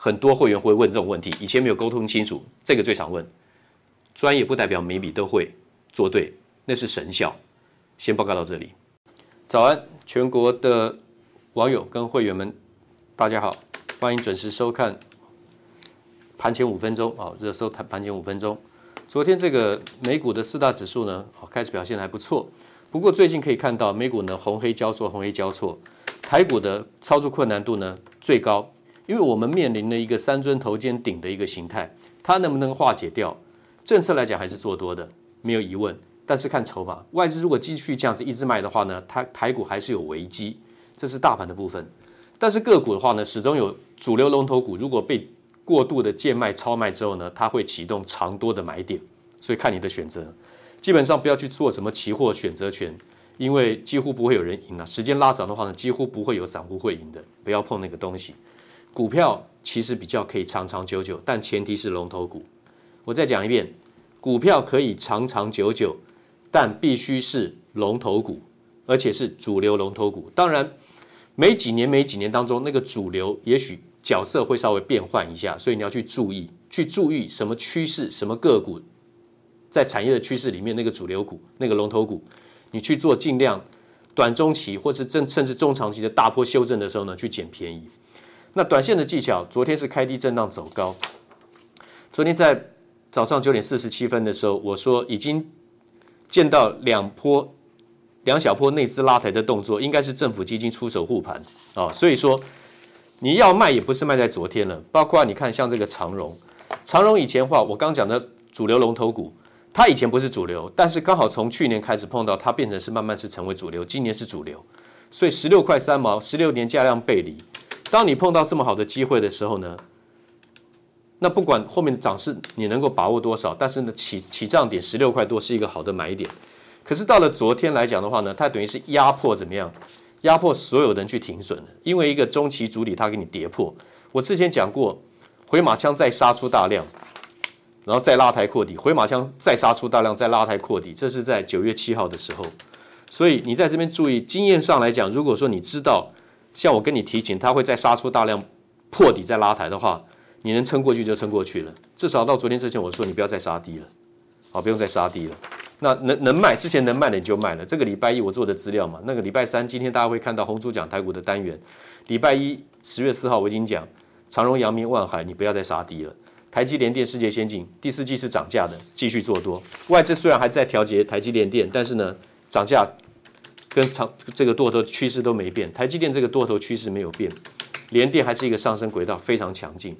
很多会员会问这种问题，以前没有沟通清楚，这个最常问。专业不代表每笔都会做对，那是神效。先报告到这里。早安，全国的网友跟会员们，大家好，欢迎准时收看。盘前五分钟啊，热搜盘盘前五分钟。昨天这个美股的四大指数呢，开始表现还不错。不过最近可以看到美股呢红黑交错，红黑交错。台股的操作困难度呢最高，因为我们面临了一个三尊头肩顶的一个形态，它能不能化解掉？政策来讲还是做多的，没有疑问。但是看筹码，外资如果继续这样子一直卖的话呢，它台股还是有危机。这是大盘的部分。但是个股的话呢，始终有主流龙头股，如果被过度的贱卖超卖之后呢，它会启动长多的买点，所以看你的选择。基本上不要去做什么期货选择权，因为几乎不会有人赢了。时间拉长的话呢，几乎不会有散户会赢的，不要碰那个东西。股票其实比较可以长长久久，但前提是龙头股。我再讲一遍，股票可以长长久久，但必须是龙头股，而且是主流龙头股。当然，每几年每几年当中，那个主流也许。角色会稍微变换一下，所以你要去注意，去注意什么趋势、什么个股，在产业的趋势里面，那个主流股、那个龙头股，你去做尽量短中期或是正甚至中长期的大波修正的时候呢，去捡便宜。那短线的技巧，昨天是开低震荡走高。昨天在早上九点四十七分的时候，我说已经见到两波两小波内资拉抬的动作，应该是政府基金出手护盘啊，所以说。你要卖也不是卖在昨天了，包括你看像这个长荣，长荣以前话，我刚讲的主流龙头股，它以前不是主流，但是刚好从去年开始碰到它，变成是慢慢是成为主流，今年是主流，所以十六块三毛，十六年价量背离，当你碰到这么好的机会的时候呢，那不管后面的涨势你能够把握多少，但是呢起起涨点十六块多是一个好的买点，可是到了昨天来讲的话呢，它等于是压迫怎么样？压迫所有人去停损，因为一个中期主底，它给你跌破。我之前讲过，回马枪再杀出大量，然后再拉抬扩底，回马枪再杀出大量，再拉抬扩底，这是在九月七号的时候。所以你在这边注意，经验上来讲，如果说你知道，像我跟你提醒，它会再杀出大量破底再拉抬的话，你能撑过去就撑过去了。至少到昨天之前，我说你不要再杀低了，好，不用再杀低了。那能能卖之前能卖的你就卖了。这个礼拜一我做的资料嘛，那个礼拜三今天大家会看到红猪讲台股的单元。礼拜一十月四号我已经讲长荣、阳明、万海，你不要再杀低了。台积联电、世界先进第四季是涨价的，继续做多。外资虽然还在调节台积联电，但是呢，涨价跟长这个多头趋势都没变。台积电这个多头趋势没有变，联电还是一个上升轨道，非常强劲。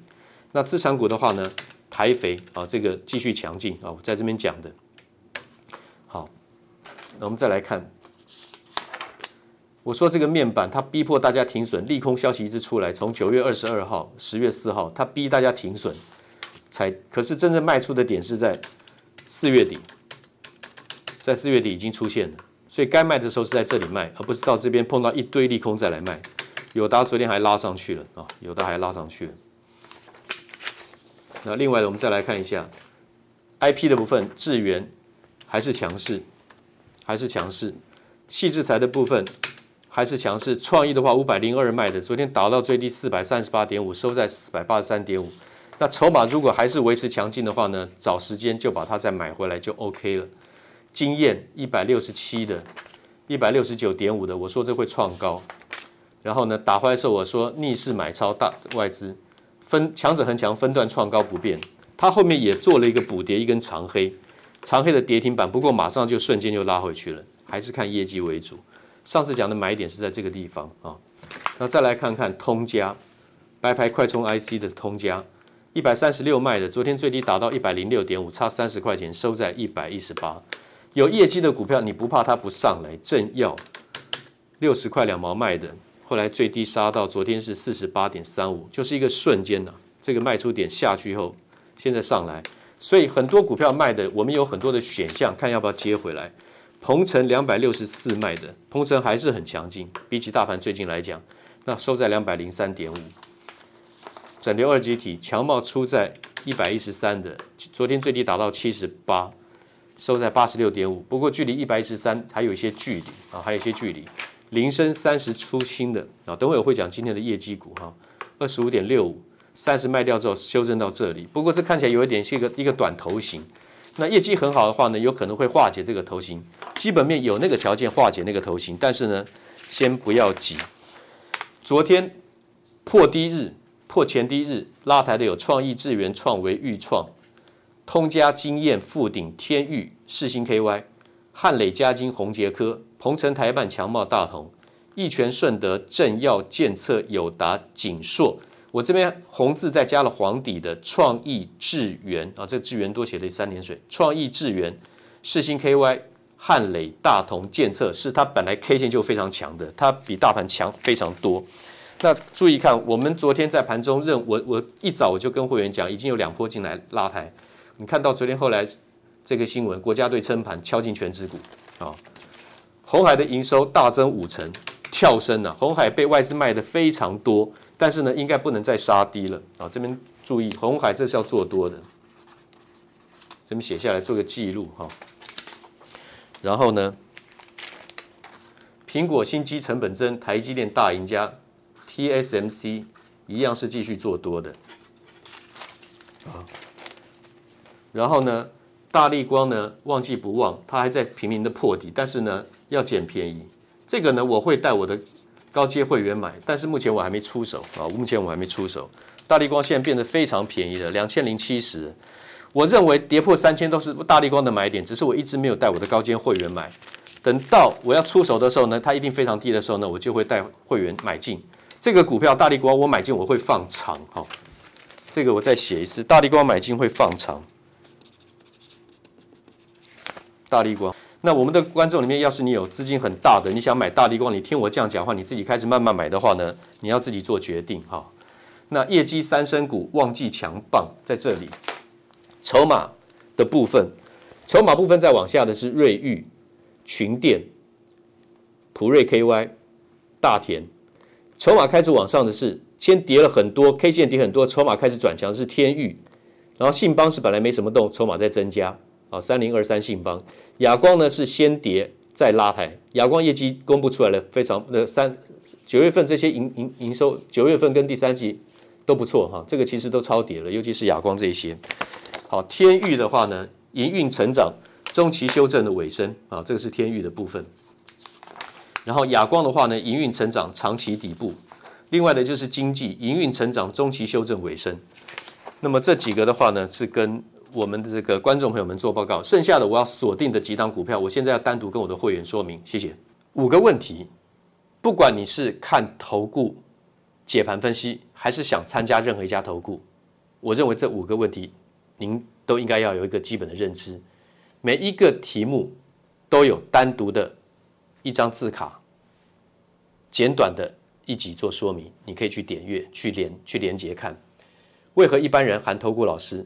那资产股的话呢，台肥啊，这个继续强劲啊，我在这边讲的。好，那我们再来看，我说这个面板它逼迫大家停损，利空消息一直出来，从九月二十二号、十月四号，它逼大家停损。才可是真正卖出的点是在四月底，在四月底已经出现了，所以该卖的时候是在这里卖，而不是到这边碰到一堆利空再来卖。友达昨天还拉上去了啊，友达还拉上去了。那另外我们再来看一下 IP 的部分，智原还是强势，还是强势。矽智财的部分还是强势，创意的话五百零二卖的，昨天达到最低四百三十八点五，收在四百八十三点五。那筹码如果还是维持强劲的话呢，找时间就把它再买回来就 OK 了。经验一百六十七的，一百六十九点五的，我说这会创高。然后呢，打回来的时候我说逆势买超大外资分强者恒强分段创高不变，它后面也做了一个补跌一根长黑，长黑的跌停板，不过马上就瞬间就拉回去了，还是看业绩为主。上次讲的买点是在这个地方啊。那再来看看通家，白牌快充 IC 的通家。一百三十六卖的，昨天最低达到一百零六点五，差三十块钱，收在一百一十八。有业绩的股票，你不怕它不上来？正要六十块两毛卖的，后来最低杀到昨天是四十八点三五，就是一个瞬间呐、这个卖出点下去后，现在上来，所以很多股票卖的，我们有很多的选项，看要不要接回来。鹏程两百六十四卖的，鹏程还是很强劲，比起大盘最近来讲，那收在两百零三点五。整流二极体强茂出在一百一十三的，昨天最低达到七十八，收在八十六点五。不过距离一百一十三还有一些距离啊，还有一些距离。铃声三十出新的啊，等会我会讲今天的业绩股哈，二十五点六五，三十卖掉之后修正到这里。不过这看起来有一点是一个一个短头型，那业绩很好的话呢，有可能会化解这个头型。基本面有那个条件化解那个头型，但是呢，先不要急。昨天破低日。破前低日拉抬的有创意、智源、创惟、钰创、通家、经验、富鼎、天钰、世芯 KY、汉磊、嘉金、宏捷科、鹏程、台办、强茂、大同、一拳、顺德、正耀、建策、友达、景硕。我这边红字再加了黄底的创意、智源啊，这个智源多写了三点水。创意、智源、世芯 KY、汉磊、大同、建策是它本来 K 线就非常强的，它比大盘强非常多。那注意看，我们昨天在盘中认我我一早我就跟会员讲，已经有两波进来拉抬。你看到昨天后来这个新闻，国家队撑盘敲进权值股啊，红海的营收大增五成，跳升了。红海被外资卖的非常多，但是呢，应该不能再杀低了啊。这边注意，红海这是要做多的，这边写下来做个记录哈。然后呢，苹果新机成本增，台积电大赢家。TSMC 一样是继续做多的啊，然后呢，大立光呢，忘记不忘，它还在频频的破底，但是呢，要捡便宜。这个呢，我会带我的高阶会员买，但是目前我还没出手啊，目前我还没出手。大立光现在变得非常便宜了，两千零七十。我认为跌破三千都是大立光的买点，只是我一直没有带我的高阶会员买。等到我要出手的时候呢，它一定非常低的时候呢，我就会带会员买进。这个股票大立光，我买进我会放长哈。这个我再写一次，大立光买进会放长。大立光，那我们的观众里面，要是你有资金很大的，你想买大立光，你听我这样讲话，你自己开始慢慢买的话呢，你要自己做决定哈。那业绩三升股旺季强棒在这里，筹码的部分，筹码部分再往下的是瑞昱、群电、普瑞 KY、大田。筹码开始往上的是，先跌了很多，K 线跌很多，筹码开始转强是天域，然后信邦是本来没什么动，筹码在增加啊，三零二三信邦，亚光呢是先跌再拉抬。亚光业绩公布出来了，非常的三九月份这些营营营收，九月份跟第三季都不错哈，这个其实都超跌了，尤其是亚光这一些。好，天域的话呢，营运成长中期修正的尾声啊，这个是天域的部分。然后亚光的话呢，营运成长长期底部。另外呢就是经济营运成长中期修正尾声。那么这几个的话呢，是跟我们的这个观众朋友们做报告。剩下的我要锁定的几档股票，我现在要单独跟我的会员说明。谢谢。五个问题，不管你是看投顾解盘分析，还是想参加任何一家投顾，我认为这五个问题您都应该要有一个基本的认知。每一个题目都有单独的一张字卡，简短的一集做说明，你可以去点阅、去连、去连接看。为何一般人含投顾老师